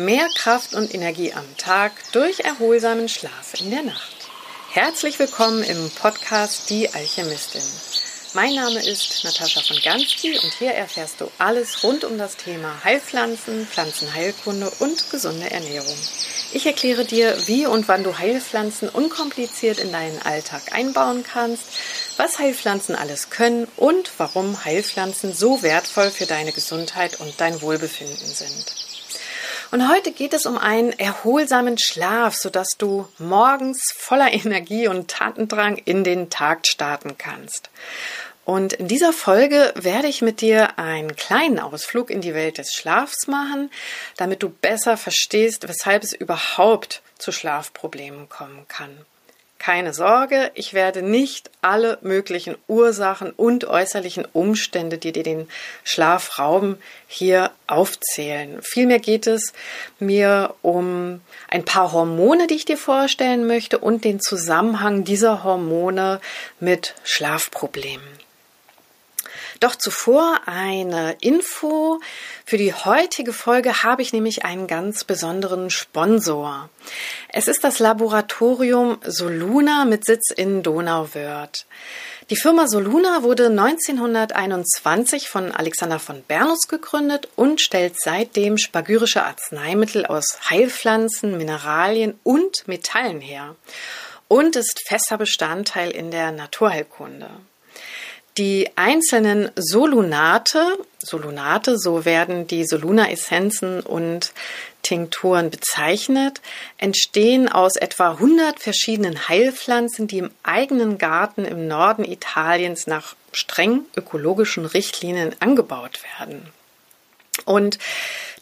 Mehr Kraft und Energie am Tag durch erholsamen Schlaf in der Nacht. Herzlich willkommen im Podcast Die Alchemistin. Mein Name ist Natascha von Gansky und hier erfährst du alles rund um das Thema Heilpflanzen, Pflanzenheilkunde und gesunde Ernährung. Ich erkläre dir, wie und wann du Heilpflanzen unkompliziert in deinen Alltag einbauen kannst, was Heilpflanzen alles können und warum Heilpflanzen so wertvoll für deine Gesundheit und dein Wohlbefinden sind. Und heute geht es um einen erholsamen Schlaf, sodass du morgens voller Energie und Tatendrang in den Tag starten kannst. Und in dieser Folge werde ich mit dir einen kleinen Ausflug in die Welt des Schlafs machen, damit du besser verstehst, weshalb es überhaupt zu Schlafproblemen kommen kann. Keine Sorge, ich werde nicht alle möglichen Ursachen und äußerlichen Umstände, die dir den Schlaf rauben, hier aufzählen. Vielmehr geht es mir um ein paar Hormone, die ich dir vorstellen möchte und den Zusammenhang dieser Hormone mit Schlafproblemen. Doch zuvor eine Info. Für die heutige Folge habe ich nämlich einen ganz besonderen Sponsor. Es ist das Laboratorium Soluna mit Sitz in Donauwörth. Die Firma Soluna wurde 1921 von Alexander von Bernus gegründet und stellt seitdem spagyrische Arzneimittel aus Heilpflanzen, Mineralien und Metallen her und ist fester Bestandteil in der Naturheilkunde. Die einzelnen Solunate, Solunate, so werden die Soluna-Essenzen und Tinkturen bezeichnet, entstehen aus etwa 100 verschiedenen Heilpflanzen, die im eigenen Garten im Norden Italiens nach streng ökologischen Richtlinien angebaut werden. Und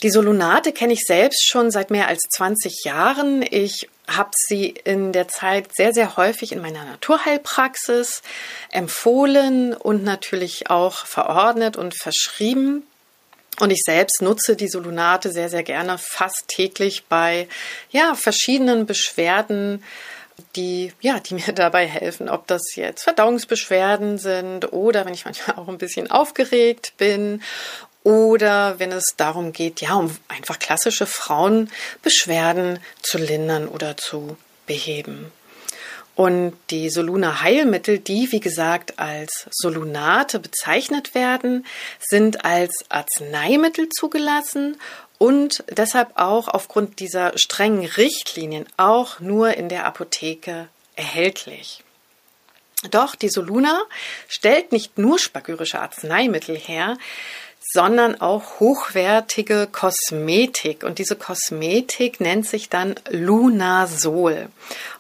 die Solunate kenne ich selbst schon seit mehr als 20 Jahren. Ich habe sie in der Zeit sehr, sehr häufig in meiner Naturheilpraxis empfohlen und natürlich auch verordnet und verschrieben. Und ich selbst nutze die Solunate sehr, sehr gerne, fast täglich bei ja, verschiedenen Beschwerden, die, ja, die mir dabei helfen, ob das jetzt Verdauungsbeschwerden sind oder wenn ich manchmal auch ein bisschen aufgeregt bin oder wenn es darum geht, ja, um einfach klassische Frauenbeschwerden zu lindern oder zu beheben. Und die Soluna Heilmittel, die wie gesagt als Solunate bezeichnet werden, sind als Arzneimittel zugelassen und deshalb auch aufgrund dieser strengen Richtlinien auch nur in der Apotheke erhältlich. Doch die Soluna stellt nicht nur spagyrische Arzneimittel her, sondern auch hochwertige Kosmetik. Und diese Kosmetik nennt sich dann Lunasol.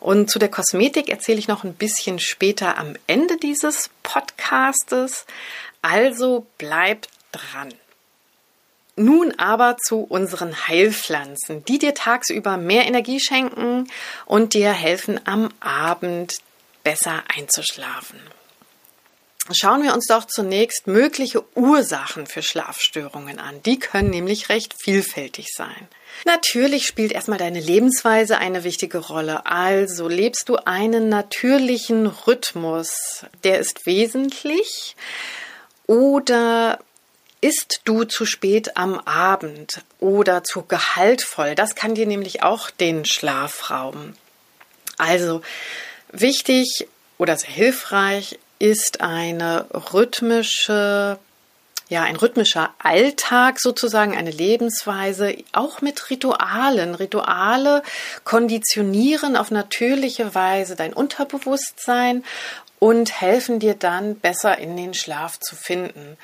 Und zu der Kosmetik erzähle ich noch ein bisschen später am Ende dieses Podcastes. Also bleibt dran. Nun aber zu unseren Heilpflanzen, die dir tagsüber mehr Energie schenken und dir helfen, am Abend besser einzuschlafen. Schauen wir uns doch zunächst mögliche Ursachen für Schlafstörungen an. Die können nämlich recht vielfältig sein. Natürlich spielt erstmal deine Lebensweise eine wichtige Rolle. Also lebst du einen natürlichen Rhythmus, der ist wesentlich. Oder isst du zu spät am Abend oder zu gehaltvoll? Das kann dir nämlich auch den Schlaf rauben. Also wichtig oder sehr hilfreich ist eine rhythmische ja, ein rhythmischer Alltag sozusagen, eine Lebensweise, auch mit Ritualen. Rituale konditionieren auf natürliche Weise dein Unterbewusstsein und helfen dir dann besser in den Schlaf zu finden.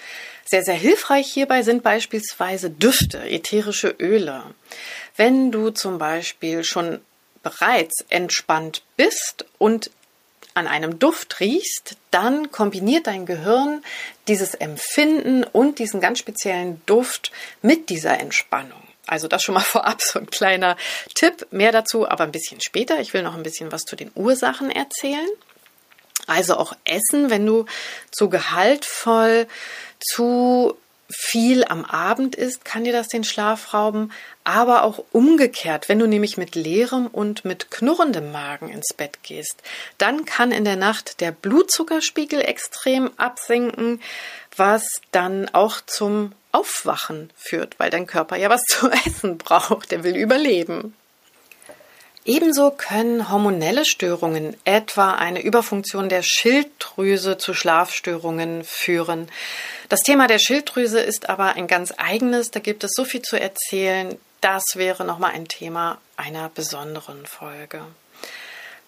Sehr, sehr hilfreich hierbei sind beispielsweise Düfte, ätherische Öle. Wenn du zum Beispiel schon bereits entspannt bist und an einem Duft riechst, dann kombiniert dein Gehirn dieses Empfinden und diesen ganz speziellen Duft mit dieser Entspannung. Also das schon mal vorab so ein kleiner Tipp. Mehr dazu aber ein bisschen später. Ich will noch ein bisschen was zu den Ursachen erzählen. Also auch Essen, wenn du zu gehaltvoll, zu viel am Abend isst, kann dir das den Schlaf rauben, aber auch umgekehrt, wenn du nämlich mit leerem und mit knurrendem Magen ins Bett gehst, dann kann in der Nacht der Blutzuckerspiegel extrem absinken, was dann auch zum Aufwachen führt, weil dein Körper ja was zu essen braucht, der will überleben. Ebenso können hormonelle Störungen, etwa eine Überfunktion der Schilddrüse zu Schlafstörungen führen. Das Thema der Schilddrüse ist aber ein ganz eigenes, da gibt es so viel zu erzählen. Das wäre nochmal ein Thema einer besonderen Folge.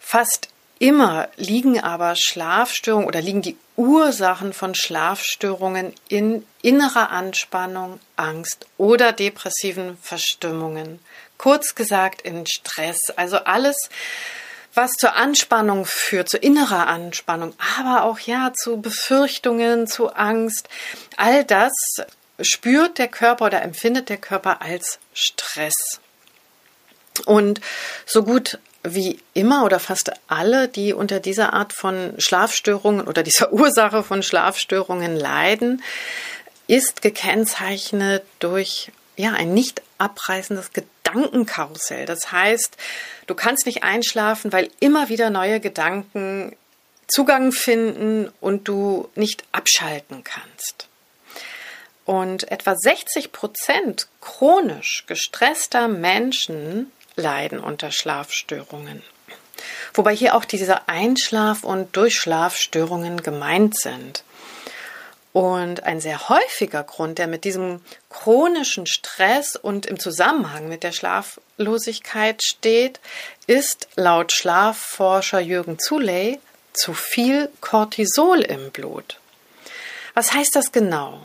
Fast immer liegen aber Schlafstörungen oder liegen die Ursachen von Schlafstörungen in innerer Anspannung, Angst oder depressiven Verstimmungen. Kurz gesagt in Stress. Also alles, was zur Anspannung führt, zu innerer Anspannung, aber auch ja zu Befürchtungen, zu Angst. All das spürt der Körper oder empfindet der Körper als Stress. Und so gut wie immer oder fast alle, die unter dieser Art von Schlafstörungen oder dieser Ursache von Schlafstörungen leiden, ist gekennzeichnet durch ja, ein nicht abreißendes Gedankenkarussell. Das heißt, du kannst nicht einschlafen, weil immer wieder neue Gedanken Zugang finden und du nicht abschalten kannst. Und etwa 60 Prozent chronisch gestresster Menschen leiden unter Schlafstörungen. Wobei hier auch diese Einschlaf- und Durchschlafstörungen gemeint sind. Und ein sehr häufiger Grund, der mit diesem chronischen Stress und im Zusammenhang mit der Schlaflosigkeit steht, ist laut Schlafforscher Jürgen Zuley zu viel Cortisol im Blut. Was heißt das genau?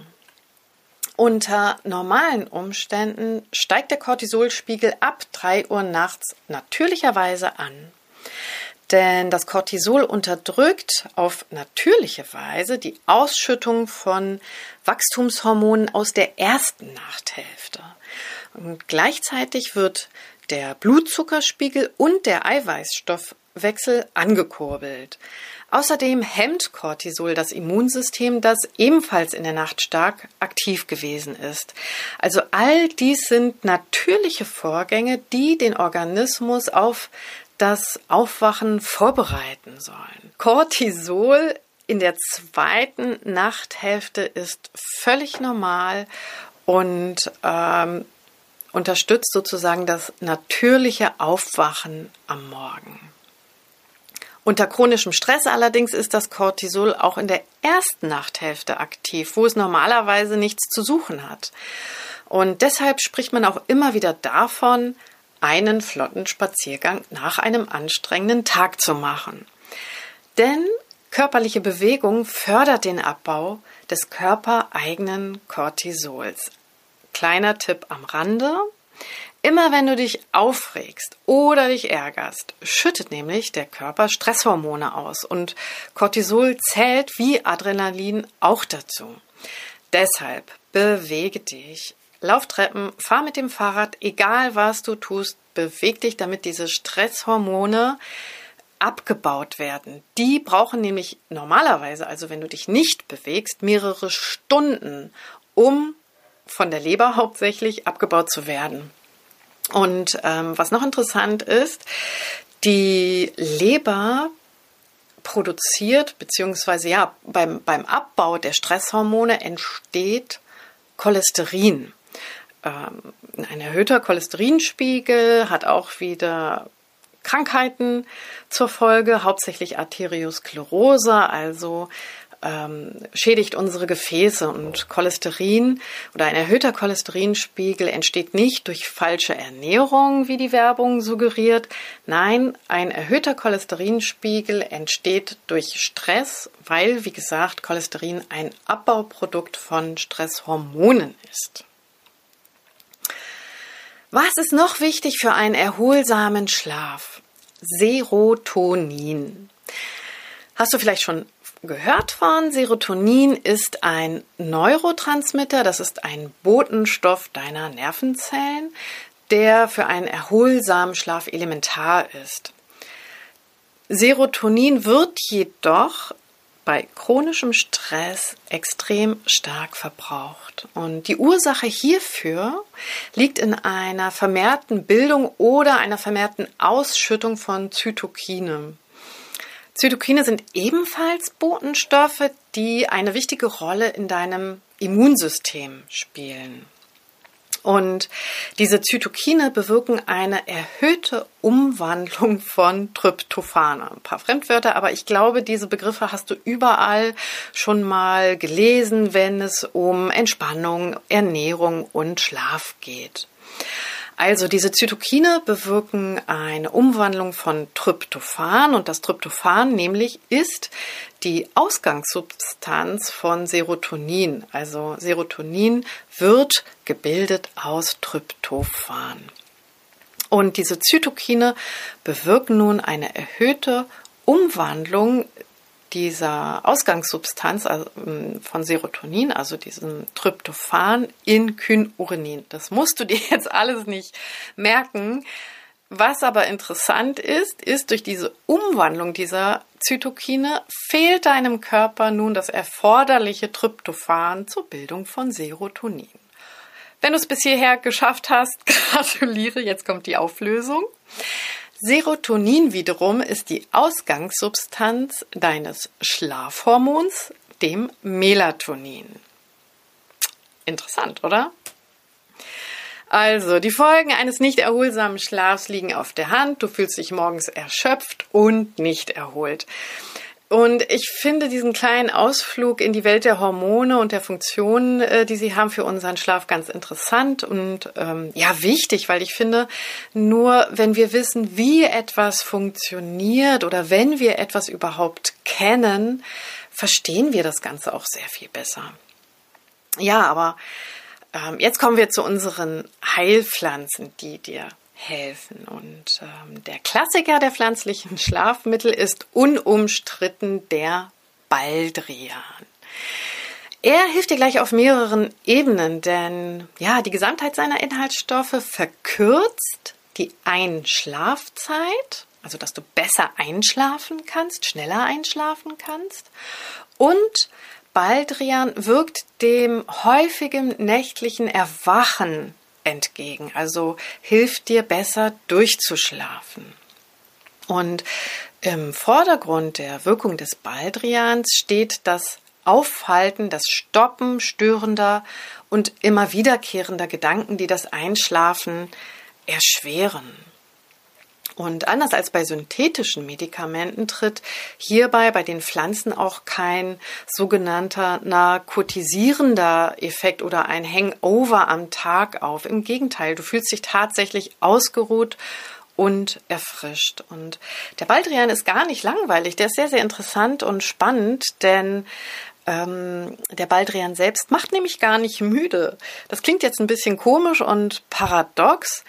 Unter normalen Umständen steigt der Cortisolspiegel ab 3 Uhr nachts natürlicherweise an. Denn das Cortisol unterdrückt auf natürliche Weise die Ausschüttung von Wachstumshormonen aus der ersten Nachthälfte. Und gleichzeitig wird der Blutzuckerspiegel und der Eiweißstoffwechsel angekurbelt. Außerdem hemmt Cortisol das Immunsystem, das ebenfalls in der Nacht stark aktiv gewesen ist. Also all dies sind natürliche Vorgänge, die den Organismus auf das Aufwachen vorbereiten sollen. Cortisol in der zweiten Nachthälfte ist völlig normal und ähm, unterstützt sozusagen das natürliche Aufwachen am Morgen. Unter chronischem Stress allerdings ist das Cortisol auch in der ersten Nachthälfte aktiv, wo es normalerweise nichts zu suchen hat. Und deshalb spricht man auch immer wieder davon, einen flotten Spaziergang nach einem anstrengenden Tag zu machen. Denn körperliche Bewegung fördert den Abbau des körpereigenen Cortisols. Kleiner Tipp am Rande. Immer wenn du dich aufregst oder dich ärgerst, schüttet nämlich der Körper Stresshormone aus und Cortisol zählt wie Adrenalin auch dazu. Deshalb bewege dich, Lauf Treppen, fahr mit dem Fahrrad, egal was du tust, beweg dich, damit diese Stresshormone abgebaut werden. Die brauchen nämlich normalerweise, also wenn du dich nicht bewegst, mehrere Stunden, um von der Leber hauptsächlich abgebaut zu werden. Und ähm, was noch interessant ist, die Leber produziert, beziehungsweise ja, beim, beim Abbau der Stresshormone entsteht Cholesterin. Ähm, ein erhöhter Cholesterinspiegel hat auch wieder Krankheiten zur Folge, hauptsächlich Arteriosklerose, also ähm, schädigt unsere Gefäße und Cholesterin oder ein erhöhter Cholesterinspiegel entsteht nicht durch falsche Ernährung, wie die Werbung suggeriert. Nein, ein erhöhter Cholesterinspiegel entsteht durch Stress, weil, wie gesagt, Cholesterin ein Abbauprodukt von Stresshormonen ist. Was ist noch wichtig für einen erholsamen Schlaf? Serotonin. Hast du vielleicht schon gehört von? Serotonin ist ein Neurotransmitter, das ist ein Botenstoff deiner Nervenzellen, der für einen erholsamen Schlaf elementar ist. Serotonin wird jedoch bei chronischem Stress extrem stark verbraucht. Und die Ursache hierfür liegt in einer vermehrten Bildung oder einer vermehrten Ausschüttung von Zytokine. Zytokine sind ebenfalls Botenstoffe, die eine wichtige Rolle in deinem Immunsystem spielen. Und diese Zytokine bewirken eine erhöhte Umwandlung von Tryptophan. Ein paar Fremdwörter, aber ich glaube, diese Begriffe hast du überall schon mal gelesen, wenn es um Entspannung, Ernährung und Schlaf geht. Also diese Zytokine bewirken eine Umwandlung von Tryptophan und das Tryptophan nämlich ist die Ausgangssubstanz von Serotonin. Also Serotonin wird gebildet aus Tryptophan. Und diese Zytokine bewirken nun eine erhöhte Umwandlung dieser Ausgangssubstanz also, ähm, von Serotonin, also diesem Tryptophan, in Kynurenin. Das musst du dir jetzt alles nicht merken. Was aber interessant ist, ist durch diese Umwandlung dieser Zytokine fehlt deinem Körper nun das erforderliche Tryptophan zur Bildung von Serotonin. Wenn du es bis hierher geschafft hast, gratuliere, jetzt kommt die Auflösung. Serotonin wiederum ist die Ausgangssubstanz deines Schlafhormons, dem Melatonin. Interessant, oder? Also, die Folgen eines nicht erholsamen Schlafs liegen auf der Hand. Du fühlst dich morgens erschöpft und nicht erholt. Und ich finde diesen kleinen Ausflug in die Welt der Hormone und der Funktionen, äh, die sie haben für unseren Schlaf, ganz interessant und ähm, ja wichtig, weil ich finde, nur wenn wir wissen, wie etwas funktioniert oder wenn wir etwas überhaupt kennen, verstehen wir das Ganze auch sehr viel besser. Ja, aber ähm, jetzt kommen wir zu unseren Heilpflanzen, die dir helfen. Und ähm, der Klassiker der pflanzlichen Schlafmittel ist unumstritten der Baldrian. Er hilft dir gleich auf mehreren Ebenen, denn ja, die Gesamtheit seiner Inhaltsstoffe verkürzt die Einschlafzeit, also dass du besser einschlafen kannst, schneller einschlafen kannst und Baldrian wirkt dem häufigen nächtlichen Erwachen entgegen. Also hilft dir besser durchzuschlafen. Und im Vordergrund der Wirkung des Baldrians steht das Aufhalten, das Stoppen störender und immer wiederkehrender Gedanken, die das Einschlafen erschweren. Und anders als bei synthetischen Medikamenten tritt hierbei bei den Pflanzen auch kein sogenannter narkotisierender Effekt oder ein Hangover am Tag auf. Im Gegenteil, du fühlst dich tatsächlich ausgeruht und erfrischt. Und der Baldrian ist gar nicht langweilig, der ist sehr, sehr interessant und spannend, denn ähm, der Baldrian selbst macht nämlich gar nicht müde. Das klingt jetzt ein bisschen komisch und paradox.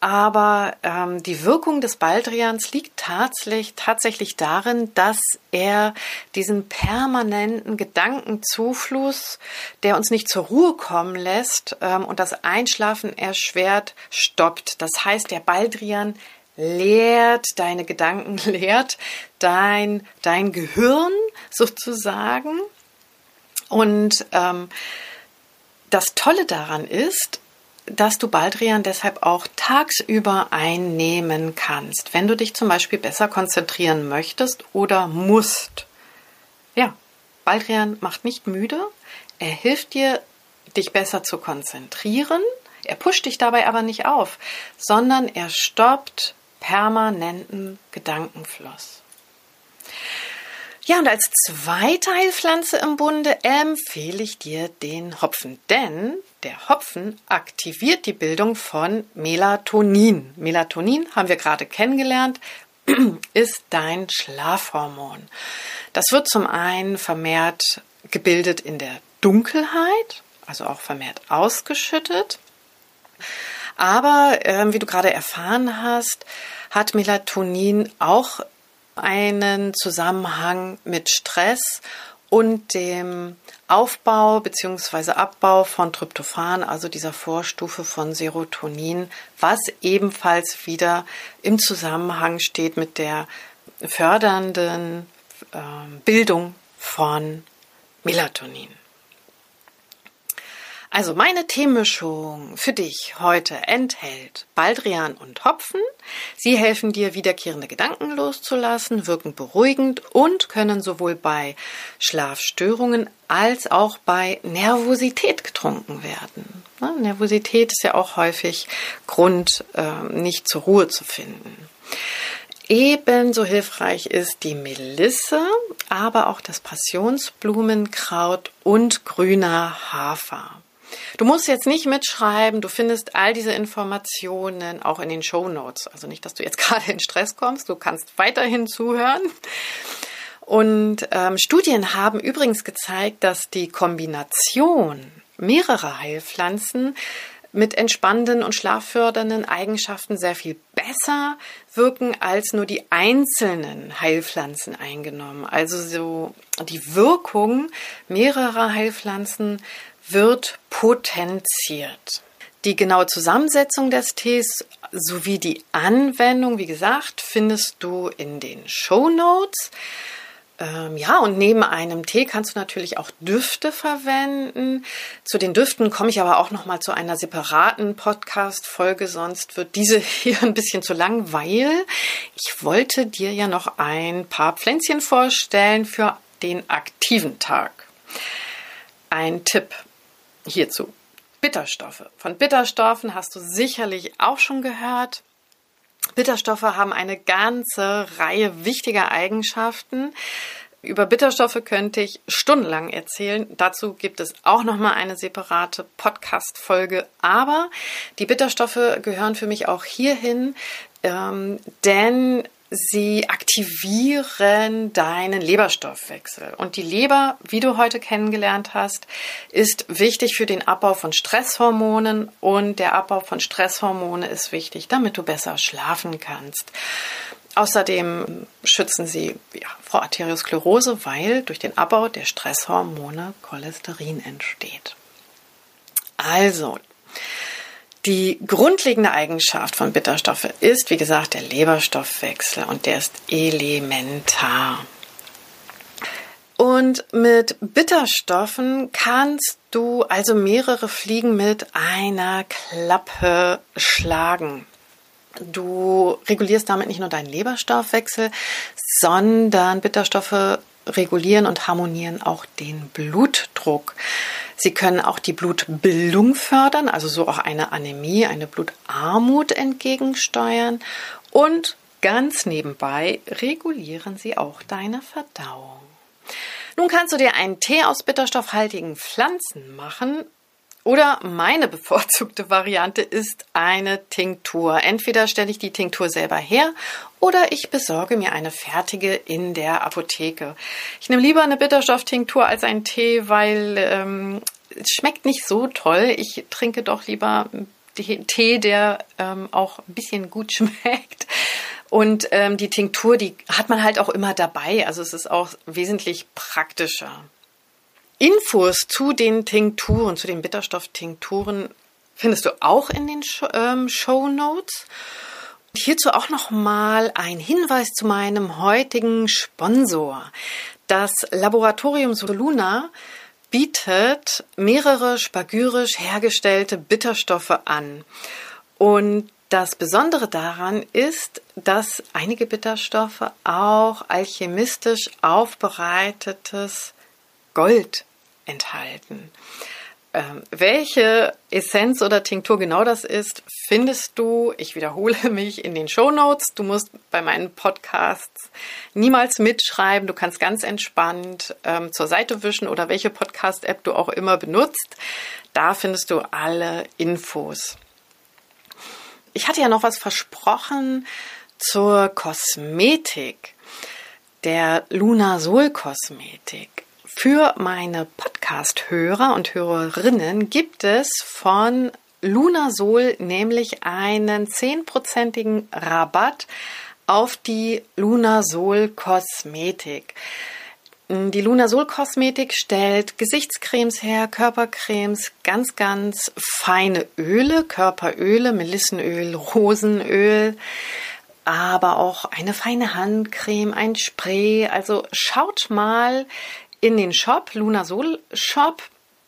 Aber ähm, die Wirkung des Baldrians liegt tatsächlich, tatsächlich darin, dass er diesen permanenten Gedankenzufluss, der uns nicht zur Ruhe kommen lässt ähm, und das Einschlafen erschwert, stoppt. Das heißt, der Baldrian lehrt deine Gedanken, lehrt dein, dein Gehirn sozusagen. Und ähm, das Tolle daran ist, dass du Baldrian deshalb auch tagsüber einnehmen kannst, wenn du dich zum Beispiel besser konzentrieren möchtest oder musst. Ja, Baldrian macht nicht müde, er hilft dir, dich besser zu konzentrieren, er pusht dich dabei aber nicht auf, sondern er stoppt permanenten Gedankenfluss. Ja, und als zweite Heilpflanze im Bunde empfehle ich dir den Hopfen, denn der Hopfen aktiviert die Bildung von Melatonin. Melatonin haben wir gerade kennengelernt, ist dein Schlafhormon. Das wird zum einen vermehrt gebildet in der Dunkelheit, also auch vermehrt ausgeschüttet. Aber äh, wie du gerade erfahren hast, hat Melatonin auch einen Zusammenhang mit Stress und dem Aufbau bzw. Abbau von Tryptophan, also dieser Vorstufe von Serotonin, was ebenfalls wieder im Zusammenhang steht mit der fördernden äh, Bildung von Melatonin. Also meine Themenmischung für dich heute enthält Baldrian und Hopfen. Sie helfen dir, wiederkehrende Gedanken loszulassen, wirken beruhigend und können sowohl bei Schlafstörungen als auch bei Nervosität getrunken werden. Nervosität ist ja auch häufig Grund, ähm, nicht zur Ruhe zu finden. Ebenso hilfreich ist die Melisse, aber auch das Passionsblumenkraut und grüner Hafer. Du musst jetzt nicht mitschreiben, du findest all diese Informationen auch in den Show Notes. Also nicht, dass du jetzt gerade in Stress kommst, du kannst weiterhin zuhören. Und ähm, Studien haben übrigens gezeigt, dass die Kombination mehrerer Heilpflanzen mit entspannenden und schlaffördernden Eigenschaften sehr viel besser wirken als nur die einzelnen Heilpflanzen eingenommen. Also so die Wirkung mehrerer Heilpflanzen wird potenziert. Die genaue Zusammensetzung des Tees sowie die Anwendung, wie gesagt, findest du in den Show Notes. Ähm, ja, und neben einem Tee kannst du natürlich auch Düfte verwenden. Zu den Düften komme ich aber auch noch mal zu einer separaten Podcast-Folge, sonst wird diese hier ein bisschen zu lang, weil ich wollte dir ja noch ein paar Pflänzchen vorstellen für den aktiven Tag. Ein Tipp hierzu. Bitterstoffe. Von Bitterstoffen hast du sicherlich auch schon gehört. Bitterstoffe haben eine ganze Reihe wichtiger Eigenschaften. Über Bitterstoffe könnte ich stundenlang erzählen. Dazu gibt es auch noch mal eine separate Podcast Folge, aber die Bitterstoffe gehören für mich auch hierhin, ähm, denn Sie aktivieren deinen Leberstoffwechsel. Und die Leber, wie du heute kennengelernt hast, ist wichtig für den Abbau von Stresshormonen. Und der Abbau von Stresshormone ist wichtig, damit du besser schlafen kannst. Außerdem schützen sie ja, vor Arteriosklerose, weil durch den Abbau der Stresshormone Cholesterin entsteht. Also, die grundlegende Eigenschaft von Bitterstoffe ist, wie gesagt, der Leberstoffwechsel und der ist elementar. Und mit Bitterstoffen kannst du also mehrere Fliegen mit einer Klappe schlagen. Du regulierst damit nicht nur deinen Leberstoffwechsel, sondern Bitterstoffe regulieren und harmonieren auch den Blutdruck. Sie können auch die Blutbildung fördern, also so auch eine Anämie, eine Blutarmut entgegensteuern und ganz nebenbei regulieren sie auch deine Verdauung. Nun kannst du dir einen Tee aus bitterstoffhaltigen Pflanzen machen oder meine bevorzugte Variante ist eine Tinktur. Entweder stelle ich die Tinktur selber her oder ich besorge mir eine fertige in der Apotheke. Ich nehme lieber eine Bitterstofftinktur als einen Tee, weil ähm, es schmeckt nicht so toll. Ich trinke doch lieber Tee, der ähm, auch ein bisschen gut schmeckt. Und ähm, die Tinktur, die hat man halt auch immer dabei. Also es ist auch wesentlich praktischer. Infos zu den Tinkturen, zu den Bitterstofftinkturen findest du auch in den ähm, Show Notes. Hierzu auch noch mal ein Hinweis zu meinem heutigen Sponsor. Das Laboratorium Soluna bietet mehrere spagyrisch hergestellte Bitterstoffe an. Und das Besondere daran ist, dass einige Bitterstoffe auch alchemistisch aufbereitetes Gold enthalten. Ähm, welche Essenz oder Tinktur genau das ist, findest du, ich wiederhole mich, in den Show Notes. Du musst bei meinen Podcasts niemals mitschreiben. Du kannst ganz entspannt ähm, zur Seite wischen oder welche Podcast-App du auch immer benutzt. Da findest du alle Infos. Ich hatte ja noch was versprochen zur Kosmetik, der Lunasol Kosmetik. Für meine Podcast-Hörer und Hörerinnen gibt es von Lunasol nämlich einen zehnprozentigen Rabatt auf die Lunasol Kosmetik. Die Lunasol Kosmetik stellt Gesichtscremes her, Körpercremes, ganz, ganz feine Öle, Körperöle, Melissenöl, Rosenöl, aber auch eine feine Handcreme, ein Spray. Also schaut mal in den Shop, Lunasol Shop.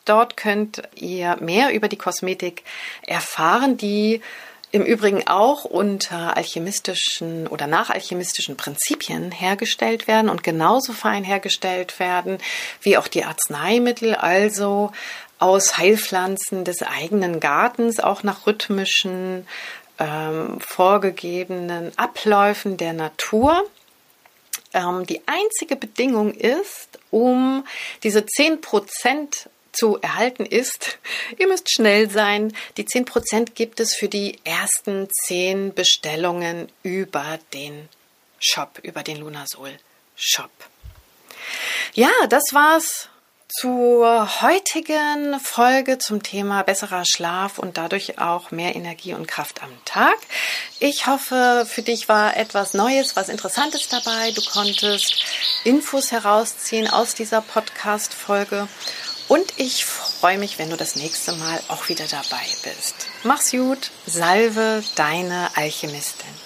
Dort könnt ihr mehr über die Kosmetik erfahren, die im Übrigen auch unter alchemistischen oder nach alchemistischen Prinzipien hergestellt werden und genauso fein hergestellt werden wie auch die Arzneimittel, also aus Heilpflanzen des eigenen Gartens, auch nach rhythmischen ähm, vorgegebenen Abläufen der Natur. Ähm, die einzige Bedingung ist, um diese 10 Prozent zu erhalten ist. Ihr müsst schnell sein. Die 10% gibt es für die ersten 10 Bestellungen über den Shop, über den Lunasol Shop. Ja, das war's zur heutigen Folge zum Thema besserer Schlaf und dadurch auch mehr Energie und Kraft am Tag. Ich hoffe, für dich war etwas Neues, was Interessantes dabei. Du konntest Infos herausziehen aus dieser Podcast-Folge und ich freue mich, wenn du das nächste Mal auch wieder dabei bist. Mach's gut, salve deine Alchemistin.